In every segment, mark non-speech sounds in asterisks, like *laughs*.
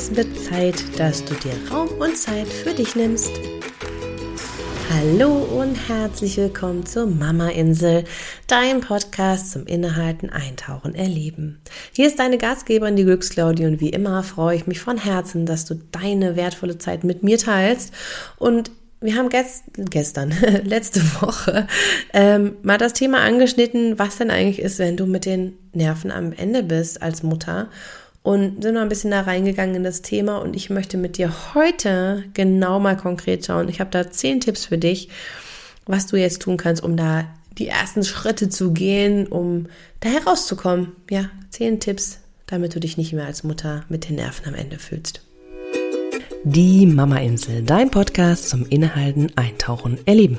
Es wird Zeit, dass du dir Raum und Zeit für dich nimmst. Hallo und herzlich willkommen zur Mama Insel, dein Podcast zum Innehalten, Eintauchen, Erleben. Hier ist deine Gastgeberin, die Glücksclaudie und wie immer freue ich mich von Herzen, dass du deine wertvolle Zeit mit mir teilst und wir haben gest gestern, *laughs* letzte Woche, ähm, mal das Thema angeschnitten, was denn eigentlich ist, wenn du mit den Nerven am Ende bist als Mutter und sind noch ein bisschen da reingegangen in das Thema und ich möchte mit dir heute genau mal konkret schauen. Ich habe da zehn Tipps für dich, was du jetzt tun kannst, um da die ersten Schritte zu gehen, um da herauszukommen. Ja, zehn Tipps, damit du dich nicht mehr als Mutter mit den Nerven am Ende fühlst. Die Mama Insel, dein Podcast zum Innehalten, Eintauchen, Erleben.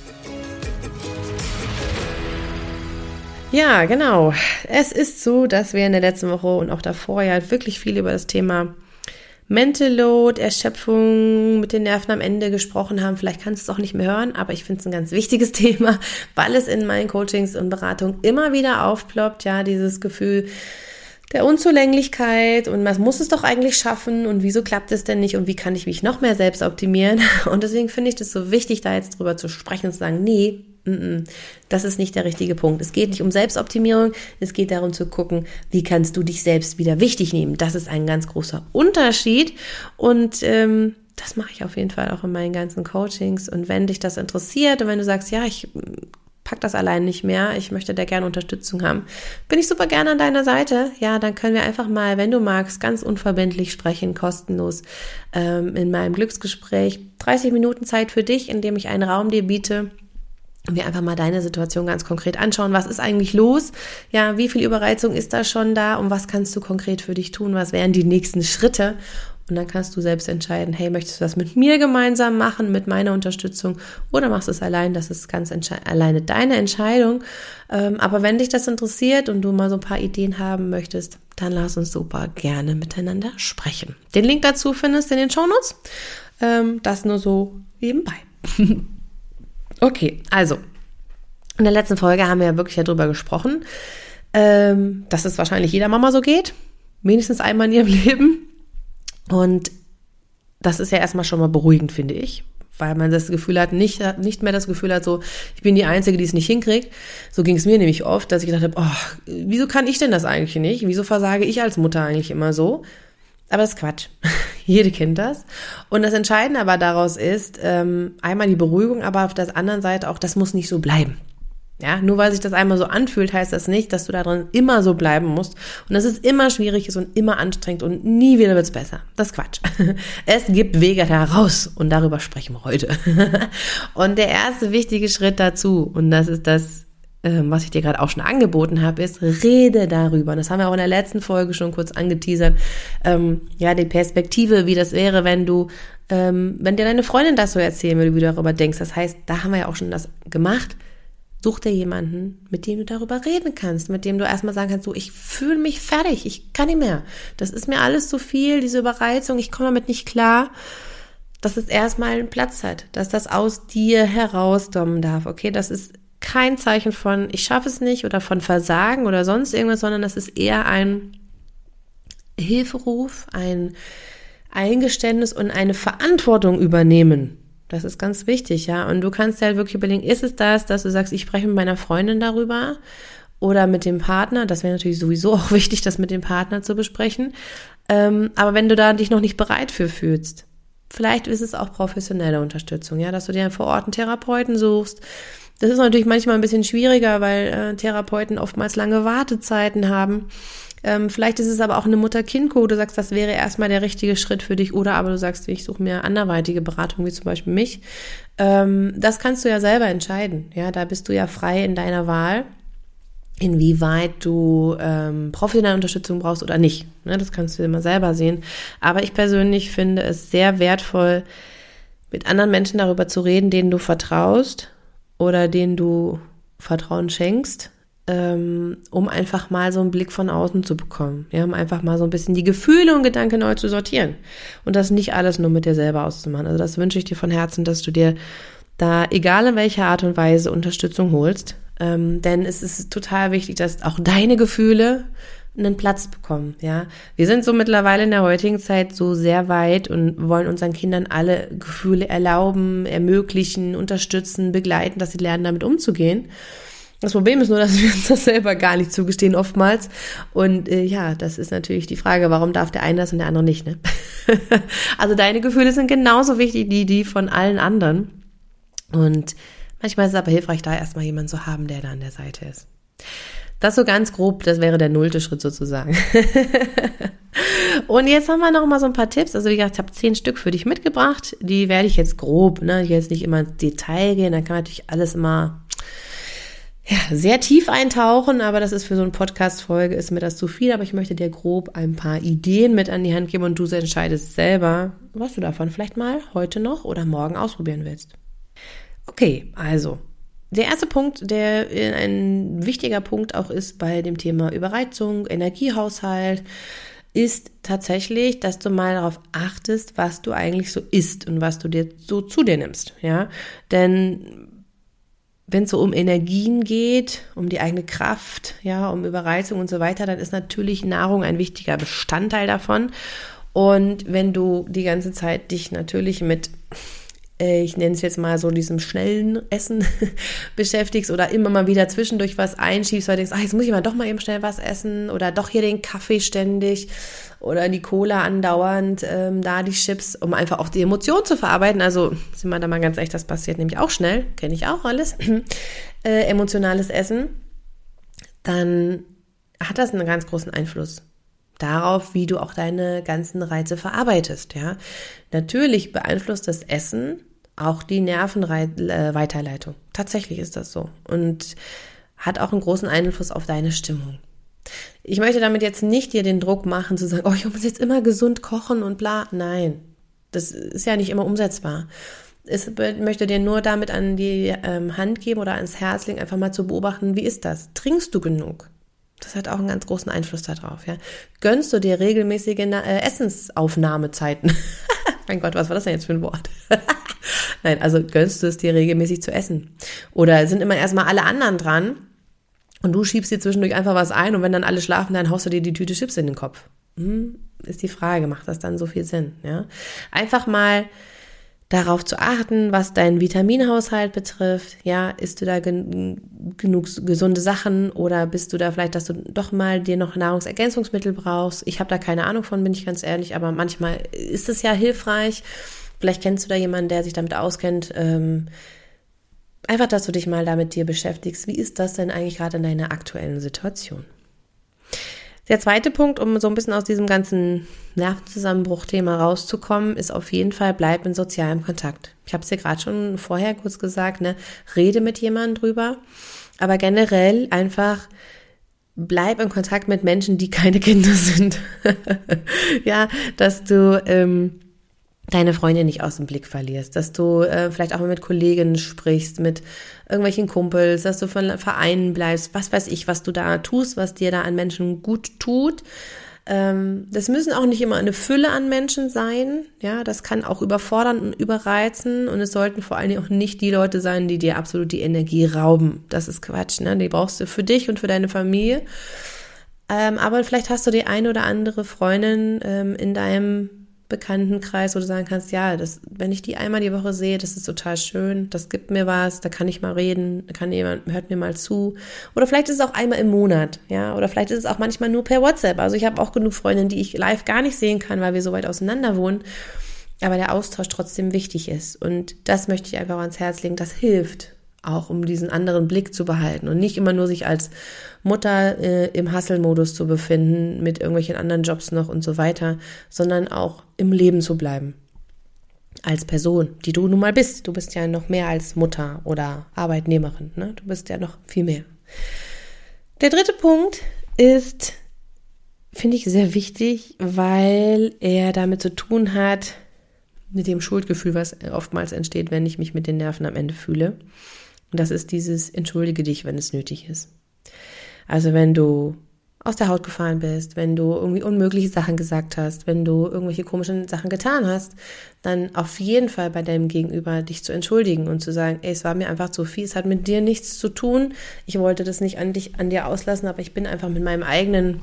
Ja, genau. Es ist so, dass wir in der letzten Woche und auch davor ja wirklich viel über das Thema Mental Load, Erschöpfung mit den Nerven am Ende gesprochen haben. Vielleicht kannst du es auch nicht mehr hören, aber ich finde es ein ganz wichtiges *laughs* Thema, weil es in meinen Coachings und Beratungen immer wieder aufploppt. Ja, dieses Gefühl, der Unzulänglichkeit und man muss es doch eigentlich schaffen und wieso klappt es denn nicht und wie kann ich mich noch mehr selbst optimieren? *laughs* Und deswegen finde ich das so wichtig, da jetzt drüber zu sprechen und zu sagen, nee, das ist nicht der richtige Punkt. Es geht nicht um Selbstoptimierung, es geht darum zu gucken, wie kannst du dich selbst wieder wichtig nehmen. Das ist ein ganz großer Unterschied und ähm, das mache ich auf jeden Fall auch in meinen ganzen Coachings. Und wenn dich das interessiert und wenn du sagst, ja, ich pack das allein nicht mehr, ich möchte da gerne Unterstützung haben, bin ich super gerne an deiner Seite. Ja, dann können wir einfach mal, wenn du magst, ganz unverbindlich sprechen, kostenlos ähm, in meinem Glücksgespräch. 30 Minuten Zeit für dich, indem ich einen Raum dir biete wir einfach mal deine Situation ganz konkret anschauen. Was ist eigentlich los? Ja, wie viel Überreizung ist da schon da? Und was kannst du konkret für dich tun? Was wären die nächsten Schritte? Und dann kannst du selbst entscheiden, hey, möchtest du das mit mir gemeinsam machen, mit meiner Unterstützung oder machst du es allein? Das ist ganz alleine deine Entscheidung. Ähm, aber wenn dich das interessiert und du mal so ein paar Ideen haben möchtest, dann lass uns super gerne miteinander sprechen. Den Link dazu findest du in den Shownotes. Ähm, das nur so nebenbei. *laughs* Okay, also in der letzten Folge haben wir ja wirklich darüber gesprochen, ähm, dass es wahrscheinlich jeder Mama so geht, mindestens einmal in ihrem *laughs* Leben. Und das ist ja erstmal schon mal beruhigend, finde ich, weil man das Gefühl hat, nicht, nicht mehr das Gefühl hat, so, ich bin die Einzige, die es nicht hinkriegt. So ging es mir nämlich oft, dass ich gedacht habe, oh, wieso kann ich denn das eigentlich nicht? Wieso versage ich als Mutter eigentlich immer so? Aber das ist Quatsch. *laughs* Jede kennt das. Und das Entscheidende aber daraus ist, ähm, einmal die Beruhigung, aber auf der anderen Seite auch, das muss nicht so bleiben. Ja, nur weil sich das einmal so anfühlt, heißt das nicht, dass du darin immer so bleiben musst und dass es immer schwierig ist und immer anstrengend und nie wieder wird's besser. Das ist Quatsch. *laughs* Es gibt Wege heraus und darüber sprechen wir heute. *laughs* Und der erste wichtige Schritt dazu, und das ist das was ich dir gerade auch schon angeboten habe, ist, rede darüber. Das haben wir auch in der letzten Folge schon kurz angeteasert. Ähm, ja, die Perspektive, wie das wäre, wenn du, ähm, wenn dir deine Freundin das so erzählen würde, wie du darüber denkst. Das heißt, da haben wir ja auch schon das gemacht. Such dir jemanden, mit dem du darüber reden kannst, mit dem du erstmal sagen kannst, so, ich fühle mich fertig, ich kann nicht mehr. Das ist mir alles zu viel, diese Überreizung, ich komme damit nicht klar dass es erstmal einen Platz hat, dass das aus dir herauskommen darf. Okay, das ist kein Zeichen von ich schaffe es nicht oder von Versagen oder sonst irgendwas, sondern das ist eher ein Hilferuf, ein Eingeständnis und eine Verantwortung übernehmen. Das ist ganz wichtig, ja. Und du kannst dir halt wirklich überlegen, ist es das, dass du sagst, ich spreche mit meiner Freundin darüber oder mit dem Partner? Das wäre natürlich sowieso *laughs* auch wichtig, das mit dem Partner zu besprechen. Ähm, aber wenn du da dich noch nicht bereit für fühlst, vielleicht ist es auch professionelle Unterstützung, ja, dass du dir vor Ort einen Therapeuten suchst, das ist natürlich manchmal ein bisschen schwieriger, weil äh, Therapeuten oftmals lange Wartezeiten haben. Ähm, vielleicht ist es aber auch eine Mutter-Kind-Co. Du sagst, das wäre erstmal der richtige Schritt für dich. Oder aber du sagst, ich suche mir anderweitige Beratung, wie zum Beispiel mich. Ähm, das kannst du ja selber entscheiden. Ja, da bist du ja frei in deiner Wahl, inwieweit du ähm, professionelle Unterstützung brauchst oder nicht. Ne, das kannst du immer selber sehen. Aber ich persönlich finde es sehr wertvoll, mit anderen Menschen darüber zu reden, denen du vertraust oder denen du Vertrauen schenkst, ähm, um einfach mal so einen Blick von außen zu bekommen. Ja, um einfach mal so ein bisschen die Gefühle und Gedanken neu zu sortieren. Und das nicht alles nur mit dir selber auszumachen. Also das wünsche ich dir von Herzen, dass du dir da, egal in welcher Art und Weise, Unterstützung holst. Ähm, denn es ist total wichtig, dass auch deine Gefühle einen Platz bekommen, ja. Wir sind so mittlerweile in der heutigen Zeit so sehr weit und wollen unseren Kindern alle Gefühle erlauben, ermöglichen, unterstützen, begleiten, dass sie lernen, damit umzugehen. Das Problem ist nur, dass wir uns das selber gar nicht zugestehen oftmals. Und äh, ja, das ist natürlich die Frage, warum darf der eine das und der andere nicht, ne? *laughs* also deine Gefühle sind genauso wichtig wie die von allen anderen. Und manchmal ist es aber hilfreich, da erstmal jemanden zu haben, der da an der Seite ist. Das so ganz grob, das wäre der nullte Schritt sozusagen. *laughs* und jetzt haben wir noch mal so ein paar Tipps. Also wie gesagt, ich habe zehn Stück für dich mitgebracht. Die werde ich jetzt grob, ne, jetzt nicht immer ins Detail gehen. Dann kann man natürlich alles immer ja, sehr tief eintauchen, aber das ist für so eine Podcast-Folge, ist mir das zu viel, aber ich möchte dir grob ein paar Ideen mit an die Hand geben und du entscheidest selber, was du davon vielleicht mal heute noch oder morgen ausprobieren willst. Okay, also der erste Punkt, der ein wichtiger Punkt auch ist bei dem Thema Überreizung, Energiehaushalt, ist tatsächlich, dass du mal darauf achtest, was du eigentlich so isst und was du dir so zu dir nimmst, ja? Denn wenn es so um Energien geht, um die eigene Kraft, ja, um Überreizung und so weiter, dann ist natürlich Nahrung ein wichtiger Bestandteil davon. Und wenn du die ganze Zeit dich natürlich mit äh, ich nenne es jetzt mal so diesem schnellen Essen *laughs* beschäftigst oder immer mal wieder zwischendurch was einschiebst, weil du denkst, ach, jetzt muss ich mal doch mal eben schnell was essen oder doch hier den Kaffee ständig oder die Cola andauernd, ähm, da die Chips, um einfach auch die Emotionen zu verarbeiten. Also sind wir da mal ganz echt, das passiert nämlich auch schnell, kenne ich auch alles, *clears throat* äh, emotionales Essen, dann hat das einen ganz großen Einfluss darauf, wie du auch deine ganzen Reize verarbeitest, ja. Natürlich beeinflusst das Essen auch die Nervenweiterleitung. Tatsächlich ist das so. Und hat auch einen großen Einfluss auf deine Stimmung. Ich möchte damit jetzt nicht dir den Druck machen, zu sagen, oh, ich muss jetzt immer gesund kochen und bla. Nein, das ist ja nicht immer umsetzbar. Ich möchte dir nur damit an die ähm, Hand geben oder ans Herz legen, einfach mal zu beobachten, wie ist das? Trinkst du genug? Das hat auch einen ganz großen Einfluss darauf. Ja. Gönnst du dir regelmäßige äh, Essensaufnahmezeiten? *laughs* mein Gott, was war das denn jetzt für ein Wort? *laughs* *laughs* Nein, also gönnst du es dir regelmäßig zu essen? Oder sind immer erstmal alle anderen dran und du schiebst dir zwischendurch einfach was ein und wenn dann alle schlafen, dann haust du dir die Tüte Chips in den Kopf? Hm, ist die Frage, macht das dann so viel Sinn? Ja? Einfach mal darauf zu achten, was deinen Vitaminhaushalt betrifft. Ja, isst du da gen genug gesunde Sachen oder bist du da vielleicht, dass du doch mal dir noch Nahrungsergänzungsmittel brauchst? Ich habe da keine Ahnung von, bin ich ganz ehrlich, aber manchmal ist es ja hilfreich. Vielleicht kennst du da jemanden, der sich damit auskennt. Ähm, einfach, dass du dich mal damit dir beschäftigst. Wie ist das denn eigentlich gerade in deiner aktuellen Situation? Der zweite Punkt, um so ein bisschen aus diesem ganzen Nervenzusammenbruch-Thema rauszukommen, ist auf jeden Fall, bleib in sozialem Kontakt. Ich habe es dir gerade schon vorher kurz gesagt, ne? Rede mit jemandem drüber. Aber generell einfach bleib in Kontakt mit Menschen, die keine Kinder sind. *laughs* ja, dass du ähm, deine Freundin nicht aus dem Blick verlierst, dass du äh, vielleicht auch mal mit Kolleginnen sprichst, mit irgendwelchen Kumpels, dass du von Vereinen bleibst, was weiß ich, was du da tust, was dir da an Menschen gut tut. Ähm, das müssen auch nicht immer eine Fülle an Menschen sein, ja, das kann auch überfordern und überreizen und es sollten vor allen Dingen auch nicht die Leute sein, die dir absolut die Energie rauben. Das ist Quatsch, ne? Die brauchst du für dich und für deine Familie. Ähm, aber vielleicht hast du die eine oder andere Freundin ähm, in deinem Bekanntenkreis, wo du sagen kannst, ja, das, wenn ich die einmal die Woche sehe, das ist total schön, das gibt mir was, da kann ich mal reden, da kann jemand, hört mir mal zu. Oder vielleicht ist es auch einmal im Monat, ja, oder vielleicht ist es auch manchmal nur per WhatsApp. Also ich habe auch genug Freundinnen, die ich live gar nicht sehen kann, weil wir so weit auseinander wohnen, aber der Austausch trotzdem wichtig ist. Und das möchte ich einfach ans Herz legen, das hilft auch um diesen anderen Blick zu behalten und nicht immer nur sich als Mutter äh, im Hustle-Modus zu befinden, mit irgendwelchen anderen Jobs noch und so weiter, sondern auch im Leben zu bleiben. Als Person, die du nun mal bist. Du bist ja noch mehr als Mutter oder Arbeitnehmerin. Ne? Du bist ja noch viel mehr. Der dritte Punkt ist, finde ich sehr wichtig, weil er damit zu tun hat, mit dem Schuldgefühl, was oftmals entsteht, wenn ich mich mit den Nerven am Ende fühle Und das ist dieses Entschuldige dich, wenn es nötig ist. Also wenn du aus der Haut gefallen bist, wenn du irgendwie unmögliche Sachen gesagt hast, wenn du irgendwelche komischen Sachen getan hast, dann auf jeden Fall bei deinem Gegenüber dich zu entschuldigen und zu sagen, ey, es war mir einfach zu viel, es hat mit dir nichts zu tun, ich wollte das nicht an dich, an dir auslassen, aber ich bin einfach mit meinem eigenen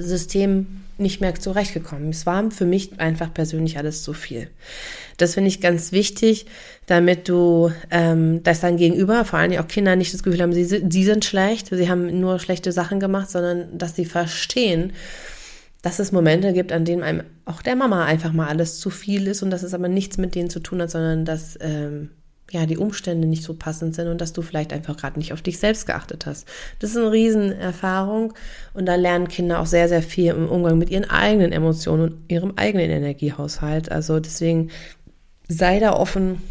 System nicht mehr zurechtgekommen. Es war für mich einfach persönlich alles zu viel. Das finde ich ganz wichtig, damit du, ähm, dass dein Gegenüber, vor allem auch Kinder, nicht das Gefühl haben, sie, sie sind schlecht, sie haben nur schlechte Sachen gemacht, sondern dass sie verstehen, dass es Momente gibt, an denen einem auch der Mama einfach mal alles zu viel ist und dass es aber nichts mit denen zu tun hat, sondern dass ähm, ja, die Umstände nicht so passend sind und dass du vielleicht einfach gerade nicht auf dich selbst geachtet hast. Das ist eine Riesenerfahrung und da lernen Kinder auch sehr, sehr viel im Umgang mit ihren eigenen Emotionen und ihrem eigenen Energiehaushalt. Also deswegen sei da offen,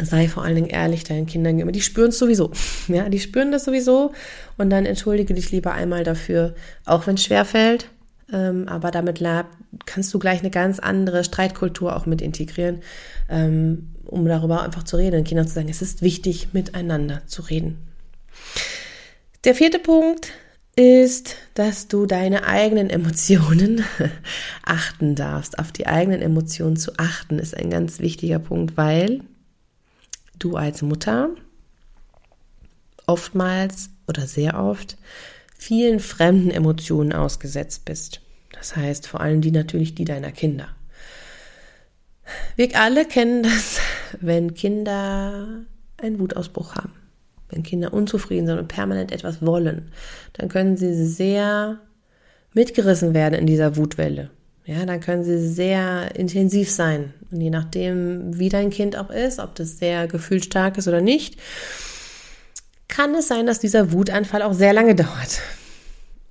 sei vor allen Dingen ehrlich deinen Kindern gegenüber. Die spüren es sowieso. *laughs* Ja, die spüren das sowieso und dann entschuldige dich lieber einmal dafür, auch wenn es schwer fällt. Ähm, aber damit kannst du gleich eine ganz andere Streitkultur auch mit integrieren. Ähm, um darüber einfach zu reden, den Kindern zu sagen, es ist wichtig, miteinander zu reden. Der vierte Punkt ist, dass du deine eigenen Emotionen *laughs* achten darfst. Auf die eigenen Emotionen zu achten ist ein ganz wichtiger Punkt, weil du als Mutter oftmals oder sehr oft vielen fremden Emotionen ausgesetzt bist. Das heißt vor allem die natürlich die deiner Kinder. Wir alle kennen das, wenn Kinder einen Wutausbruch haben. Wenn Kinder unzufrieden sind und permanent etwas wollen, dann können sie sehr mitgerissen werden in dieser Wutwelle. Ja, dann können sie sehr intensiv sein. Und je nachdem, wie dein Kind auch ist, ob das sehr gefühlsstark ist oder nicht, kann es sein, dass dieser Wutanfall auch sehr lange dauert.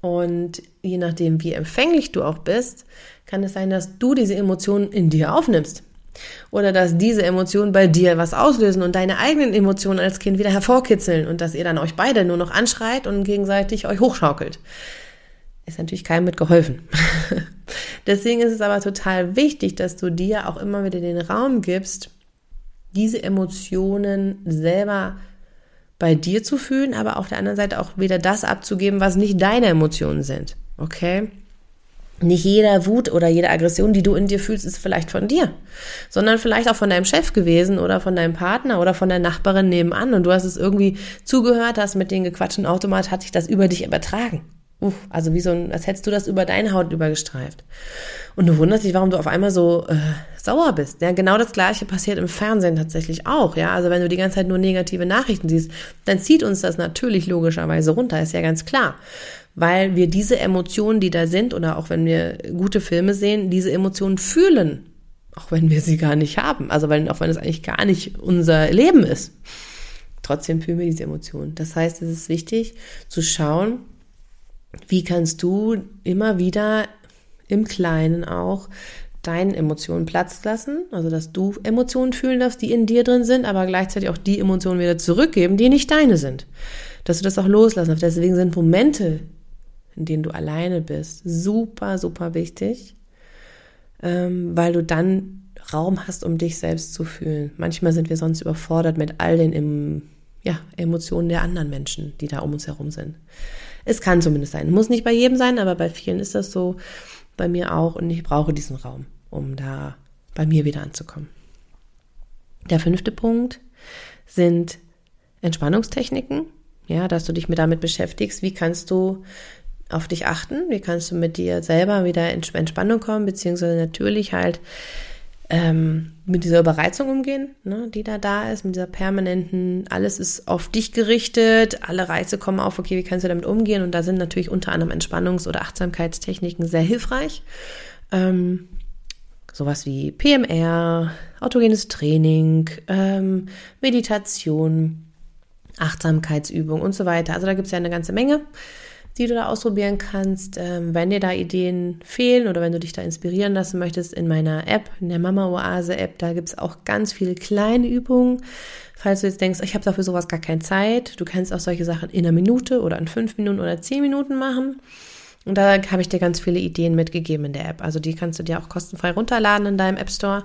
Und je nachdem, wie empfänglich du auch bist, kann es sein, dass du diese Emotionen in dir aufnimmst. Oder dass diese Emotionen bei dir was auslösen und deine eigenen Emotionen als Kind wieder hervorkitzeln und dass ihr dann euch beide nur noch anschreit und gegenseitig euch hochschaukelt. Ist natürlich keinem mit geholfen. *laughs* Deswegen ist es aber total wichtig, dass du dir auch immer wieder den Raum gibst, diese Emotionen selber bei dir zu fühlen, aber auf der anderen Seite auch wieder das abzugeben, was nicht deine Emotionen sind. Okay? Nicht jeder Wut oder jede Aggression, die du in dir fühlst, ist vielleicht von dir, sondern vielleicht auch von deinem Chef gewesen oder von deinem Partner oder von der Nachbarin nebenan und du hast es irgendwie zugehört, hast mit den gequatschten Automat, hat sich das über dich übertragen. Uff, also wie so ein, als hättest du das über deine Haut übergestreift. Und du wunderst dich, warum du auf einmal so äh, sauer bist. Ja, genau das Gleiche passiert im Fernsehen tatsächlich auch. Ja, also wenn du die ganze Zeit nur negative Nachrichten siehst, dann zieht uns das natürlich logischerweise runter, ist ja ganz klar weil wir diese Emotionen, die da sind, oder auch wenn wir gute Filme sehen, diese Emotionen fühlen, auch wenn wir sie gar nicht haben, also wenn, auch wenn es eigentlich gar nicht unser Leben ist. Trotzdem fühlen wir diese Emotionen. Das heißt, es ist wichtig zu schauen, wie kannst du immer wieder im Kleinen auch deinen Emotionen Platz lassen, also dass du Emotionen fühlen darfst, die in dir drin sind, aber gleichzeitig auch die Emotionen wieder zurückgeben, die nicht deine sind. Dass du das auch loslassen darfst. Deswegen sind Momente, in denen du alleine bist, super, super wichtig, ähm, weil du dann Raum hast, um dich selbst zu fühlen. Manchmal sind wir sonst überfordert mit all den im, ja, Emotionen der anderen Menschen, die da um uns herum sind. Es kann zumindest sein. Muss nicht bei jedem sein, aber bei vielen ist das so. Bei mir auch. Und ich brauche diesen Raum, um da bei mir wieder anzukommen. Der fünfte Punkt sind Entspannungstechniken. Ja, dass du dich mit damit beschäftigst. Wie kannst du auf dich achten? Wie kannst du mit dir selber wieder in Entspannung kommen, beziehungsweise natürlich halt ähm, mit dieser Überreizung umgehen, ne, die da da ist, mit dieser permanenten, alles ist auf dich gerichtet, alle Reize kommen auf, okay, wie kannst du damit umgehen? Und da sind natürlich unter anderem Entspannungs- oder Achtsamkeitstechniken sehr hilfreich. Ähm, sowas wie PMR, autogenes Training, ähm, Meditation, Achtsamkeitsübung und so weiter. Also da gibt es ja eine ganze Menge die du da ausprobieren kannst. Ähm, wenn dir da Ideen fehlen oder wenn du dich da inspirieren lassen möchtest, in meiner App, in der Mama Oase App, da gibt es auch ganz viele kleine Übungen. Falls du jetzt denkst, ich habe dafür sowas gar keine Zeit, du kannst auch solche Sachen in einer Minute oder in fünf Minuten oder zehn Minuten machen. Und da habe ich dir ganz viele Ideen mitgegeben in der App. Also die kannst du dir auch kostenfrei runterladen in deinem App Store.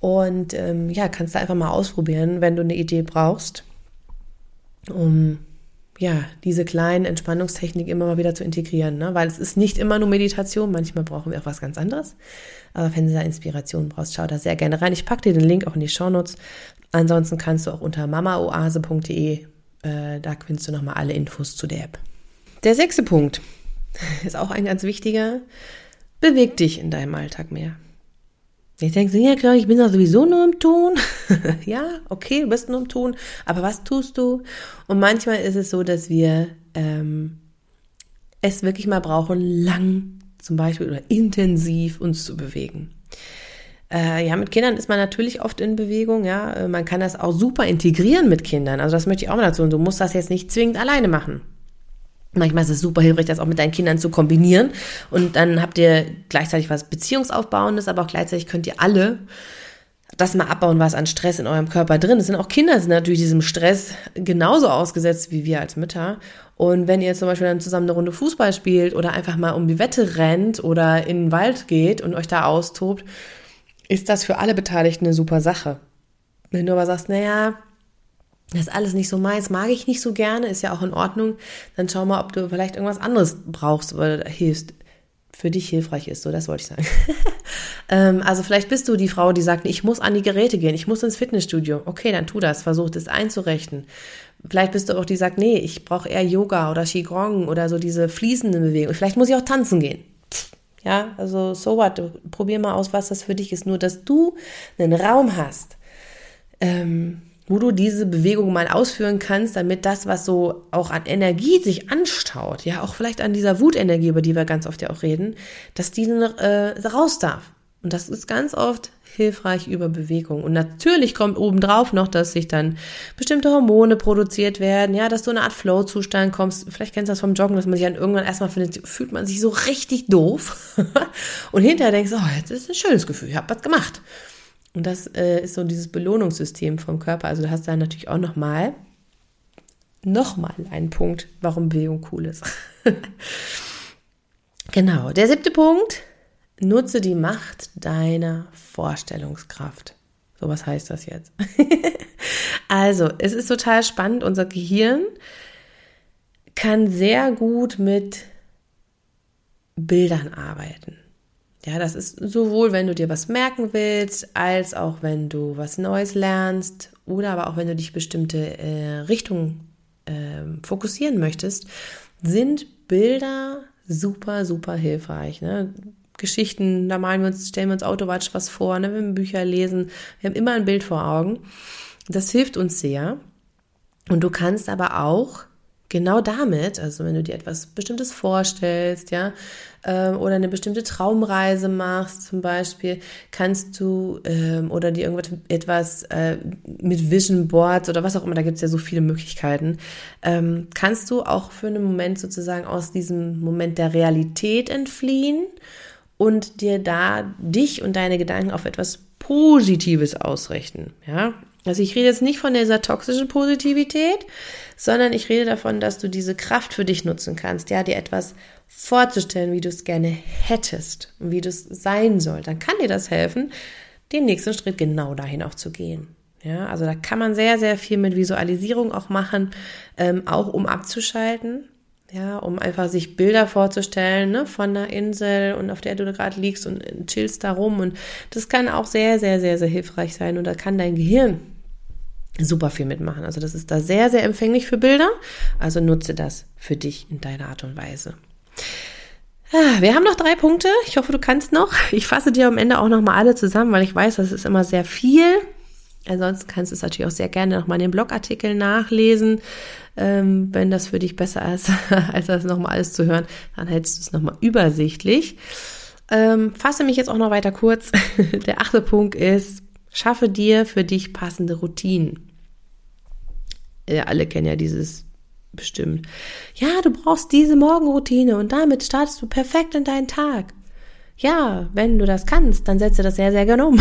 Und ähm, ja, kannst du einfach mal ausprobieren, wenn du eine Idee brauchst um ja, diese kleinen Entspannungstechniken immer mal wieder zu integrieren, ne? weil es ist nicht immer nur Meditation, manchmal brauchen wir auch was ganz anderes. Aber wenn du da Inspiration brauchst, schau da sehr gerne rein. Ich packe dir den Link auch in die Shownotes. Ansonsten kannst du auch unter mamaoase.de, äh, da findest du nochmal alle Infos zu der App. Der sechste Punkt *laughs* ist auch ein ganz wichtiger. Beweg dich in deinem Alltag mehr. Ich denke so, ja klar, ich bin doch sowieso nur im Tun. *laughs* ja, okay, du bist nur im Tun, aber was tust du? Und manchmal ist es so, dass wir ähm, es wirklich mal brauchen, lang zum Beispiel oder intensiv uns zu bewegen. Äh, ja, mit Kindern ist man natürlich oft in Bewegung, ja. Äh, man kann das auch super integrieren mit Kindern. Also das möchte ich auch mal dazu. Und du musst das jetzt nicht zwingend alleine machen. Manchmal ist es super hilfreich, das auch mit deinen Kindern zu kombinieren. Und dann habt ihr gleichzeitig was Beziehungsaufbauendes, aber auch gleichzeitig könnt ihr alle das mal abbauen, was an Stress in eurem Körper drin ist. Sind auch Kinder sind natürlich diesem Stress genauso ausgesetzt wie wir als Mütter. Und wenn ihr zum Beispiel dann zusammen eine Runde Fußball spielt oder einfach mal um die Wette rennt oder in den Wald geht und euch da austobt, ist das für alle Beteiligten eine super Sache. Wenn du aber sagst, naja, das ist alles nicht so meins, mag ich nicht so gerne, ist ja auch in Ordnung. Dann schau mal, ob du vielleicht irgendwas anderes brauchst oder hilfst, für dich hilfreich ist. So, das wollte ich sagen. *laughs* ähm, also vielleicht bist du die Frau, die sagt, ich muss an die Geräte gehen, ich muss ins Fitnessstudio. Okay, dann tu das, versuch das einzurechnen. Vielleicht bist du auch die, die sagt, nee, ich brauche eher Yoga oder Qigong oder so diese fließenden Bewegungen. Vielleicht muss ich auch tanzen gehen. Ja, also so what, probier mal aus, was das für dich ist. Nur, dass du einen Raum hast, ähm, wo du diese Bewegung mal ausführen kannst, damit das, was so auch an Energie sich anstaut, ja, auch vielleicht an dieser Wutenergie, über die wir ganz oft ja auch reden, dass die äh, raus darf. Und das ist ganz oft hilfreich über Bewegung. Und natürlich kommt obendrauf noch, dass sich dann bestimmte Hormone produziert werden, ja, dass du in eine Art Flow-Zustand kommst. Vielleicht kennst du das vom Joggen, dass man sich dann irgendwann erstmal findet, fühlt man sich so richtig doof. *laughs* und hinterher denkst du, oh, jetzt ist ein schönes Gefühl, ich habe was gemacht. Und das äh, ist so dieses Belohnungssystem vom Körper. Also du hast da natürlich auch nochmal, nochmal einen Punkt, warum Bewegung cool ist. *laughs* genau. Der siebte Punkt, nutze die Macht deiner Vorstellungskraft. So was heißt das jetzt? *laughs* also, es ist total spannend. Unser Gehirn kann sehr gut mit Bildern arbeiten. Ja, das ist sowohl, wenn du dir was merken willst, als auch wenn du was Neues lernst oder aber auch wenn du dich bestimmte äh, Richtungen äh, fokussieren möchtest, sind Bilder super, super hilfreich. Ne? Geschichten, da malen wir uns, stellen wir uns automatisch was vor, ne? wenn wir Bücher lesen, wir haben immer ein Bild vor Augen. Das hilft uns sehr. Und du kannst aber auch genau damit, also wenn du dir etwas Bestimmtes vorstellst, ja, ähm, oder eine bestimmte Traumreise machst, zum Beispiel, kannst du ähm, oder dir irgendwas etwas äh, mit Vision Boards oder was auch immer, da gibt es ja so viele Möglichkeiten, ähm, kannst du auch für einen Moment sozusagen aus diesem Moment der Realität entfliehen und dir da dich und deine Gedanken auf etwas Positives ausrichten, ja. Also ich rede jetzt nicht von dieser toxischen Positivität, sondern ich rede davon, dass du diese Kraft für dich nutzen kannst, ja, dir etwas vorzustellen, wie du es gerne hättest und wie du es sein soll. Dann kann dir das helfen, den nächsten Schritt genau dahin auch zu gehen. Ja, also da kann man sehr, sehr viel mit Visualisierung auch machen, ähm, auch um abzuschalten. Ja, um einfach sich Bilder vorzustellen, ne, von einer Insel und auf der du gerade liegst und chillst da rum. Und das kann auch sehr, sehr, sehr, sehr hilfreich sein. Und da kann dein Gehirn super viel mitmachen. Also das ist da sehr, sehr empfänglich für Bilder. Also nutze das für dich in deiner Art und Weise. Ah, wir haben noch drei Punkte. Ich hoffe, du kannst noch. Ich fasse dir am Ende auch noch mal alle zusammen, weil ich weiß, das ist immer sehr viel. Ansonsten kannst du es natürlich auch sehr gerne noch mal in den Blogartikel nachlesen. Ähm, wenn das für dich besser ist, *laughs* als das noch mal alles zu hören, dann hältst du es noch mal übersichtlich. Ähm, fasse mich jetzt auch noch weiter kurz. *laughs* Der achte Punkt ist, Schaffe dir für dich passende Routinen. Ja, alle kennen ja dieses bestimmt. Ja, du brauchst diese Morgenroutine und damit startest du perfekt in deinen Tag. Ja, wenn du das kannst, dann setze das sehr, sehr gerne um.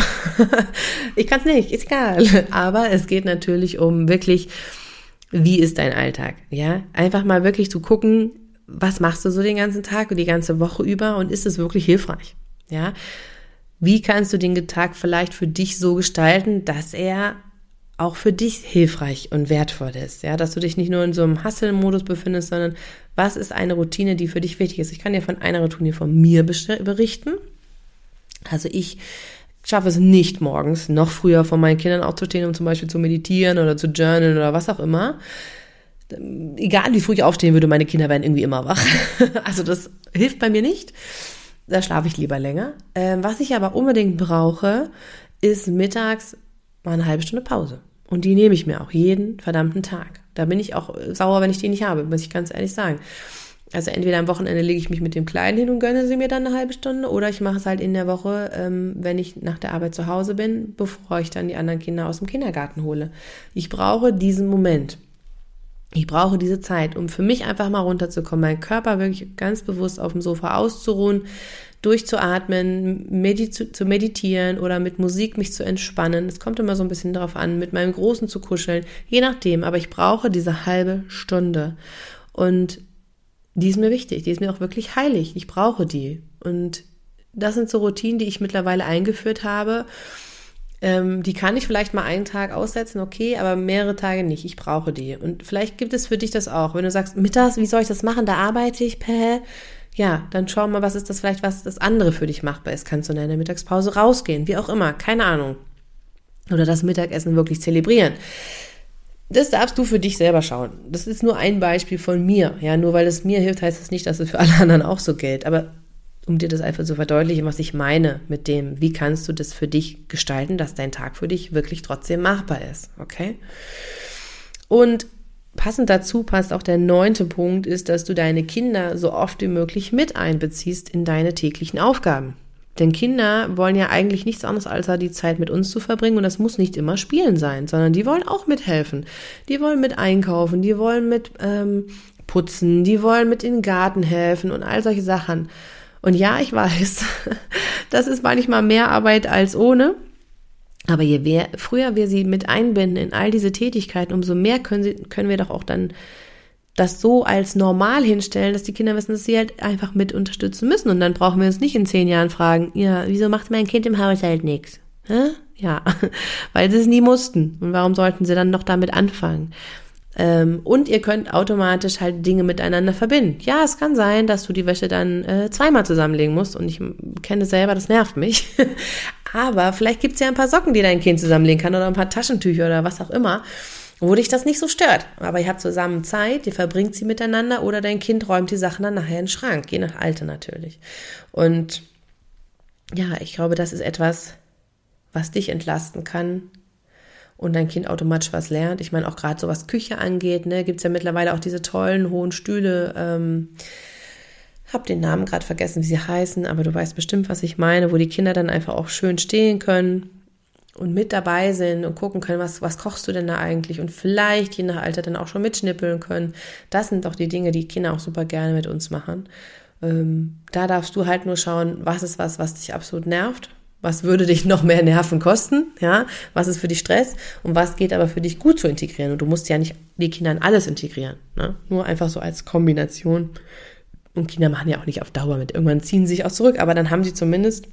*laughs* ich kann es nicht, ist egal. Aber es geht natürlich um wirklich, wie ist dein Alltag? Ja, einfach mal wirklich zu gucken, was machst du so den ganzen Tag und die ganze Woche über und ist es wirklich hilfreich? Ja, wie kannst du den Tag vielleicht für dich so gestalten, dass er auch für dich hilfreich und wertvoll ist. Ja, dass du dich nicht nur in so einem Hustle-Modus befindest, sondern was ist eine Routine, die für dich wichtig ist. Ich kann dir von einer Routine von mir berichten. Also ich schaffe es nicht morgens noch früher von meinen Kindern aufzustehen, um zum Beispiel zu meditieren oder zu journalen oder was auch immer. Egal wie früh ich aufstehen würde, meine Kinder werden irgendwie immer wach. *laughs* also das hilft bei mir nicht. Da schlafe ich lieber länger. Ähm, was ich aber unbedingt brauche, ist mittags mal eine halbe Stunde Pause. Und die nehme ich mir auch jeden verdammten Tag. Da bin ich auch sauer, wenn ich die nicht habe, muss ich ganz ehrlich sagen. Also entweder am Wochenende lege ich mich mit dem Kleinen hin und gönne sie mir dann eine halbe Stunde oder ich mache es halt in der Woche, ähm, wenn ich nach der Arbeit zu Hause bin, bevor ich dann die anderen Kinder aus dem Kindergarten hole. Ich brauche diesen Moment. Ich brauche diese Zeit, um für mich einfach mal runterzukommen, meinen Körper wirklich ganz bewusst auf dem Sofa auszuruhen, durchzuatmen, medit zu meditieren oder mit Musik mich zu entspannen. Es kommt immer so ein bisschen darauf an, mit meinem Großen zu kuscheln, je nachdem. Aber ich brauche diese halbe Stunde. Und die ist mir wichtig, die ist mir auch wirklich heilig. Ich brauche die. Und das sind so Routinen, die ich mittlerweile eingeführt habe. Ähm, die kann ich vielleicht mal einen Tag aussetzen, okay, aber mehrere Tage nicht. Ich brauche die. Und vielleicht gibt es für dich das auch. Wenn du sagst, mittags, wie soll ich das machen? Da arbeite ich, päh. Ja, dann schau mal, was ist das vielleicht, was das andere für dich machbar ist. Kannst du in deiner Mittagspause rausgehen? Wie auch immer, keine Ahnung. Oder das Mittagessen wirklich zelebrieren. Das darfst du für dich selber schauen. Das ist nur ein Beispiel von mir. Ja, nur weil es mir hilft, heißt das nicht, dass es für alle anderen auch so gilt. Aber um dir das einfach zu verdeutlichen, was ich meine mit dem, wie kannst du das für dich gestalten, dass dein Tag für dich wirklich trotzdem machbar ist. Okay? Und passend dazu passt auch der neunte Punkt, ist, dass du deine Kinder so oft wie möglich mit einbeziehst in deine täglichen Aufgaben. Denn Kinder wollen ja eigentlich nichts anderes, als die Zeit mit uns zu verbringen. Und das muss nicht immer Spielen sein, sondern die wollen auch mithelfen. Die wollen mit einkaufen, die wollen mit ähm, putzen, die wollen mit in den Garten helfen und all solche Sachen. Und ja, ich weiß, *laughs* das ist manchmal mehr Arbeit als ohne. Aber je mehr, früher wir sie mit einbinden in all diese Tätigkeiten, umso mehr können, sie, können wir doch auch dann das so als normal hinstellen, dass die Kinder wissen, dass sie halt einfach mit unterstützen müssen. Und dann brauchen wir uns nicht in zehn Jahren fragen, ja, wieso macht mein Kind im Haushalt nichts? Ja, *laughs* weil sie es nie mussten. Und warum sollten sie dann noch damit anfangen? Ähm, und ihr könnt automatisch halt Dinge miteinander verbinden. Ja, es kann sein, dass du die Wäsche dann äh, zweimal zusammenlegen musst. Und ich kenne selber, das nervt mich. *laughs* Aber vielleicht gibt's ja ein paar Socken, die dein Kind zusammenlegen kann oder ein paar Taschentücher oder was auch immer wo dich das nicht so stört. Aber ihr habt zusammen Zeit, ihr verbringt sie miteinander oder dein Kind räumt die Sachen dann nachher in den Schrank, je nach Alter natürlich. Und ja, ich glaube, das ist etwas, was dich entlasten kann und dein Kind automatisch was lernt. Ich meine, auch gerade so was Küche angeht, ne, gibt es ja mittlerweile auch diese tollen hohen Stühle. Ähm, hab den Namen gerade vergessen, wie sie heißen, aber du weißt bestimmt, was ich meine, wo die Kinder dann einfach auch schön stehen können und mit dabei sind und gucken können, was, was kochst du denn da eigentlich und vielleicht je nach Alter dann auch schon mitschnippeln können. Das sind doch die Dinge, die Kinder auch super gerne mit uns machen. Ähm, da darfst du halt nur schauen, was ist was, was dich absolut nervt. Was würde dich noch mehr Nerven kosten? Ja, was ist für dich Stress und was geht aber für dich gut zu integrieren? Und du musst ja nicht die Kinder in alles integrieren, ne? nur einfach so als Kombination. Und Kinder machen ja auch nicht auf Dauer mit. Irgendwann ziehen sie sich auch zurück, aber dann haben sie zumindest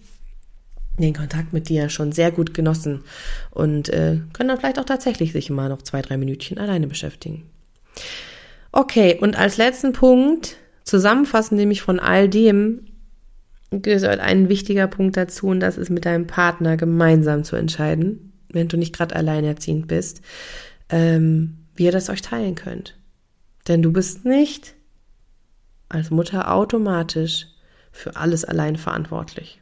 den Kontakt mit dir schon sehr gut genossen und äh, können dann vielleicht auch tatsächlich sich mal noch zwei, drei Minütchen alleine beschäftigen. Okay, und als letzten Punkt, zusammenfassend nämlich von all dem, gehört ein wichtiger Punkt dazu und das ist mit deinem Partner gemeinsam zu entscheiden, wenn du nicht gerade alleinerziehend bist, ähm, wie ihr das euch teilen könnt. Denn du bist nicht als Mutter automatisch für alles allein verantwortlich.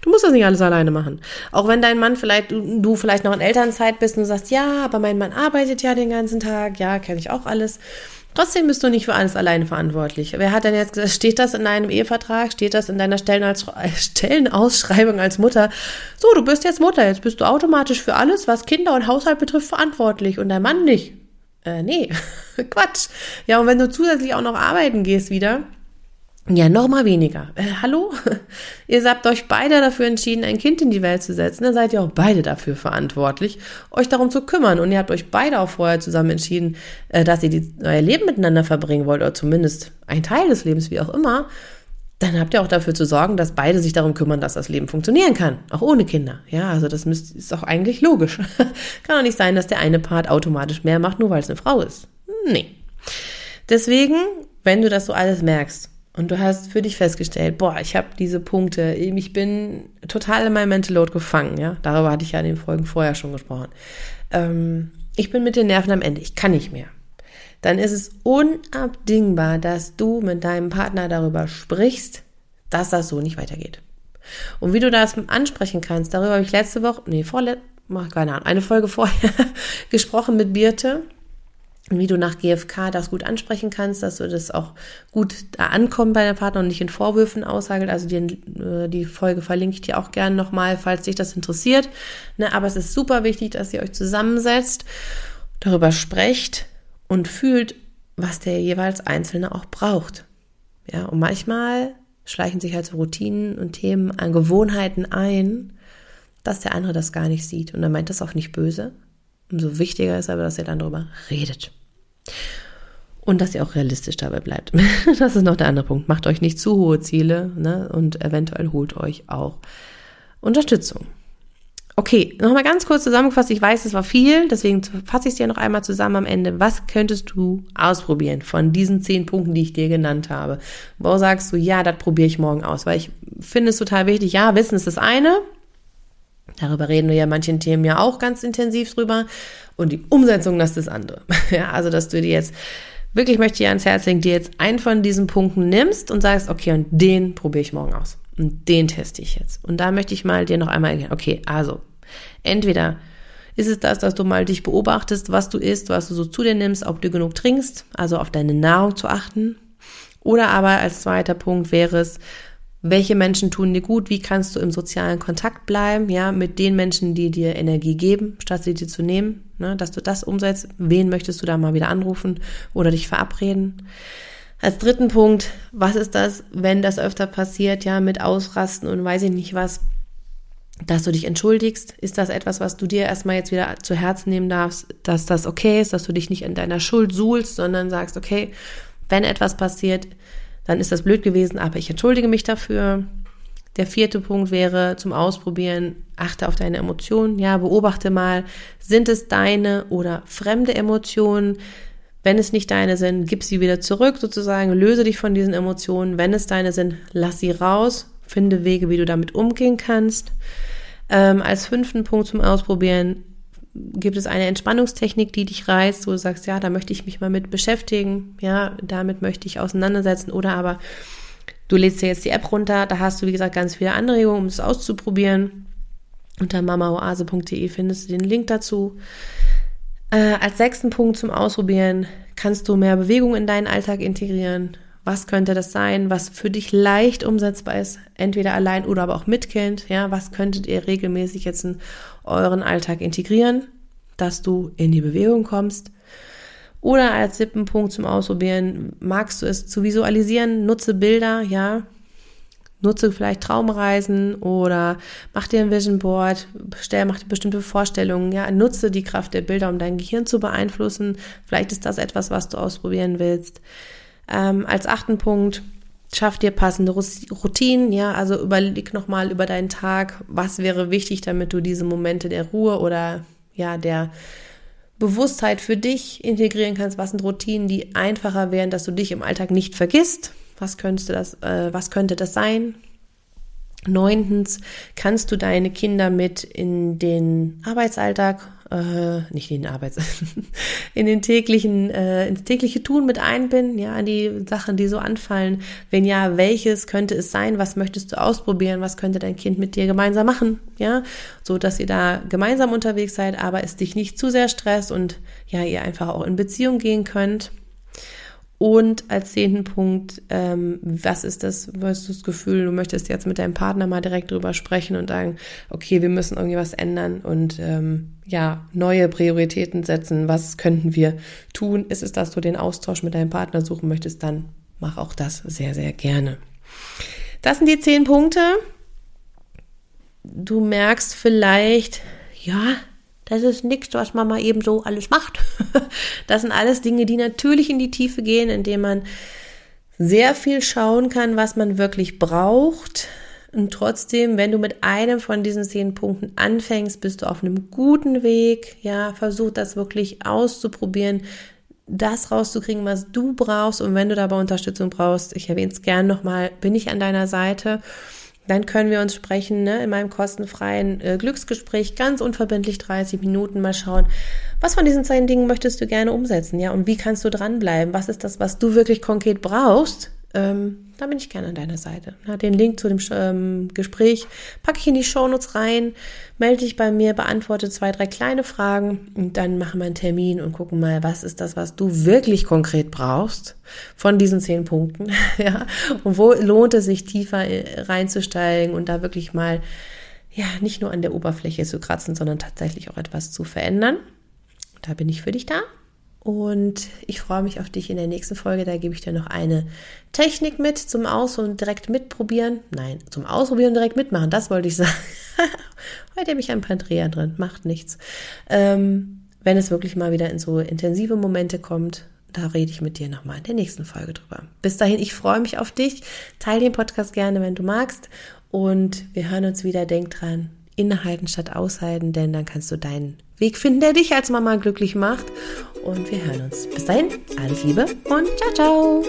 Du musst das nicht alles alleine machen. Auch wenn dein Mann vielleicht, du, vielleicht noch in Elternzeit bist und du sagst, ja, aber mein Mann arbeitet ja den ganzen Tag, ja, kenne ich auch alles. Trotzdem bist du nicht für alles alleine verantwortlich. Wer hat denn jetzt gesagt, steht das in deinem Ehevertrag, steht das in deiner Stellenausschreibung als Mutter? So, du bist jetzt Mutter, jetzt bist du automatisch für alles, was Kinder und Haushalt betrifft, verantwortlich und dein Mann nicht. Äh, nee, *laughs* Quatsch. Ja, und wenn du zusätzlich auch noch arbeiten gehst wieder, ja, noch mal weniger. Äh, hallo? *laughs* Ihr habt euch beide dafür entschieden, ein Kind in die Welt zu setzen. Dann seid ihr auch beide dafür verantwortlich, euch darum zu kümmern. Und ihr habt euch beide auch vorher zusammen entschieden, äh, dass ihr die, euer Leben miteinander verbringen wollt, oder zumindest ein Teil des Lebens, wie auch immer. dann habt ihr auch dafür zu sorgen, dass beide sich darum kümmern, dass das Leben funktionieren kann, auch ohne Kinder. Ja, also das müsst, ist auch eigentlich logisch. *laughs* kann auch nicht sein, dass der eine Part automatisch mehr macht, nur weil es eine Frau ist. Nee. Deswegen, wenn du das so alles merkst und du hast für dich festgestellt, boah, ich habe diese Punkte, ich bin total in meinem Mental Load gefangen, ja, darüber hatte ich ja in den Folgen vorher schon gesprochen. Ähm, ich bin mit den Nerven am Ende, ich kann nicht mehr dann ist es unabdingbar, dass du mit deinem Partner darüber sprichst, dass das so nicht weitergeht. Und wie du das ansprechen kannst, darüber habe ich letzte Woche, nee, vorletzte, keine Ahnung, eine Folge vorher *laughs* gesprochen mit Birte. Und wie du nach GFK das gut ansprechen kannst, dass du das auch gut da ankommt bei deinem Partner und nicht in Vorwürfen aushagelt. Also die, äh, die Folge verlinke ich dir auch gerne nochmal, falls dich das interessiert. Ne, aber es ist super wichtig, dass ihr euch zusammensetzt, darüber sprecht, und fühlt, was der jeweils Einzelne auch braucht. Ja, und manchmal schleichen sich halt so Routinen und Themen an Gewohnheiten ein, dass der andere das gar nicht sieht. Und er meint das auch nicht böse. Umso wichtiger ist aber, dass ihr dann darüber redet. Und dass ihr auch realistisch dabei bleibt. *laughs* Das ist noch der andere Punkt. Macht euch nicht zu hohe Ziele ne? und eventuell holt euch auch Unterstützung. Okay, nochmal ganz kurz zusammengefasst. Ich weiß, es war viel, deswegen fasse ich es dir noch einmal zusammen am Ende. Was könntest du ausprobieren von diesen zehn Punkten, die ich dir genannt habe? Wo sagst du, ja, das probiere ich morgen aus? Weil ich finde es total wichtig. Ja, Wissen ist das eine. Darüber reden wir ja manchen Themen ja auch ganz intensiv drüber. Und die Umsetzung, das ist das andere. *laughs* Ja, also, dass du dir jetzt wirklich möchte ich ans Herz legen, dir jetzt einen von diesen Punkten nimmst und sagst, okay, und den probiere ich morgen aus. Und den teste ich jetzt. Und da möchte ich mal dir noch einmal erklären, okay, also, entweder ist es das, dass du mal dich beobachtest, was du isst, was du so zu dir nimmst, ob du genug trinkst, also auf deine Nahrung zu achten. Oder aber als zweiter Punkt wäre es, welche Menschen tun dir gut, wie kannst du im sozialen Kontakt bleiben, ja, mit den Menschen, die dir Energie geben, statt sie dir zu nehmen, ne, dass du das umsetzt. Wen möchtest du da mal wieder anrufen oder dich verabreden? Als dritten Punkt, was ist das, wenn das öfter passiert, ja, mit Ausrasten und weiß ich nicht was, dass du dich entschuldigst? Ist das etwas, was du dir erstmal jetzt wieder zu Herzen nehmen darfst, dass das okay ist, dass du dich nicht in deiner Schuld suhlst, sondern sagst, okay, wenn etwas passiert, dann ist das blöd gewesen, aber ich entschuldige mich dafür. Der vierte Punkt wäre zum Ausprobieren, achte auf deine Emotionen, ja, beobachte mal, sind es deine oder fremde Emotionen? Wenn es nicht deine sind, gib sie wieder zurück sozusagen, löse dich von diesen Emotionen. Wenn es deine sind, lass sie raus, finde Wege, wie du damit umgehen kannst. Ähm, als fünften Punkt zum Ausprobieren gibt es eine Entspannungstechnik, die dich reizt, wo du sagst, ja, da möchte ich mich mal mit beschäftigen, ja, damit möchte ich auseinandersetzen oder aber du lädst dir jetzt die App runter, da hast du, wie gesagt, ganz viele Anregungen, um es auszuprobieren. Unter mamaoase.de findest du den Link dazu. Äh, als sechsten Punkt zum Ausprobieren kannst du mehr Bewegung in deinen Alltag integrieren. Was könnte das sein, was für dich leicht umsetzbar ist, entweder allein oder aber auch mit Kind? Ja, was könntet ihr regelmäßig jetzt in euren Alltag integrieren, dass du in die Bewegung kommst? Oder als siebten Punkt zum Ausprobieren, magst du es zu visualisieren? Nutze Bilder, ja, Nutze vielleicht Traumreisen oder mach dir ein Vision Board, stell, mach dir bestimmte Vorstellungen, ja, nutze die Kraft der Bilder, um dein Gehirn zu beeinflussen. Vielleicht ist das etwas, was du ausprobieren willst. Ähm, als achten Punkt, schaff dir passende Routinen, ja, also überleg nochmal über deinen Tag, was wäre wichtig, damit du diese Momente der Ruhe oder ja, der Bewusstheit für dich integrieren kannst. Was sind Routinen, die einfacher wären, dass du dich im Alltag nicht vergisst? Was könnte das, äh, was könnte das sein? Neuntens, kannst du deine Kinder mit in den Arbeitsalltag, äh, nicht in den Arbeits, *laughs* in den täglichen, äh, ins tägliche Tun mit einbinden, ja, an die Sachen, die so anfallen. Wenn ja, welches könnte es sein? Was möchtest du ausprobieren? Was könnte dein Kind mit dir gemeinsam machen? Ja, so dass ihr da gemeinsam unterwegs seid, aber es dich nicht zu sehr stresst und ja, ihr einfach auch in Beziehung gehen könnt. Und als zehnten Punkt, ähm, was ist das, hast du das Gefühl, du möchtest jetzt mit deinem Partner mal direkt drüber sprechen und sagen, okay, wir müssen irgendwie was ändern und ähm, ja, neue Prioritäten setzen. Was könnten wir tun? Ist es, dass du den Austausch mit deinem Partner suchen möchtest, dann mach auch das sehr, sehr gerne. Das sind die zehn Punkte. Du merkst vielleicht, ja, das ist nichts, was man mal eben so alles macht. *laughs* Das sind alles Dinge, die natürlich in die Tiefe gehen, indem man sehr viel schauen kann, was man wirklich braucht. Und trotzdem, wenn du mit einem von diesen zehn Punkten anfängst, bist du auf einem guten Weg. Ja, versuch das wirklich auszuprobieren, das rauszukriegen, was du brauchst. Und wenn du dabei Unterstützung brauchst, ich erwähne es gern nochmal, bin ich an deiner Seite. Dann können wir uns sprechen ne, in meinem kostenfreien äh, Glücksgespräch, ganz unverbindlich 30 Minuten mal schauen, was von diesen zehn Dingen möchtest du gerne umsetzen, ja, und wie kannst du dranbleiben? Was ist das, was du wirklich konkret brauchst? Ähm, da bin ich gerne an deiner Seite. Na, den Link zu dem ähm, Gespräch packe ich in die Shownotes rein, melde dich bei mir, beantworte zwei, drei kleine Fragen und dann machen wir einen Termin und gucken mal, was ist das, was du wirklich konkret brauchst von diesen zehn Punkten, *laughs* ja, und wo lohnt es sich tiefer äh, reinzusteigen und da wirklich mal, ja, nicht nur an der Oberfläche zu kratzen, sondern tatsächlich auch etwas zu verändern. Da bin ich für dich da. Und ich freue mich auf dich in der nächsten Folge. Da gebe ich dir noch eine Technik mit zum Aus- und direkt mitprobieren. Nein, zum Ausprobieren und direkt mitmachen. Das wollte ich sagen. *laughs* Heute habe ich ein Pantrea drin. Macht nichts. Ähm, wenn es wirklich mal wieder in so intensive Momente kommt, da rede ich mit dir nochmal in der nächsten Folge drüber. Bis dahin, ich freue mich auf dich. Teile den Podcast gerne, wenn du magst. Und wir hören uns wieder. Denk dran, innehalten statt aushalten, denn dann kannst du deinen Weg finden, der dich als Mama glücklich macht. Und wir hören uns. Bis dahin, alles Liebe und ciao, ciao.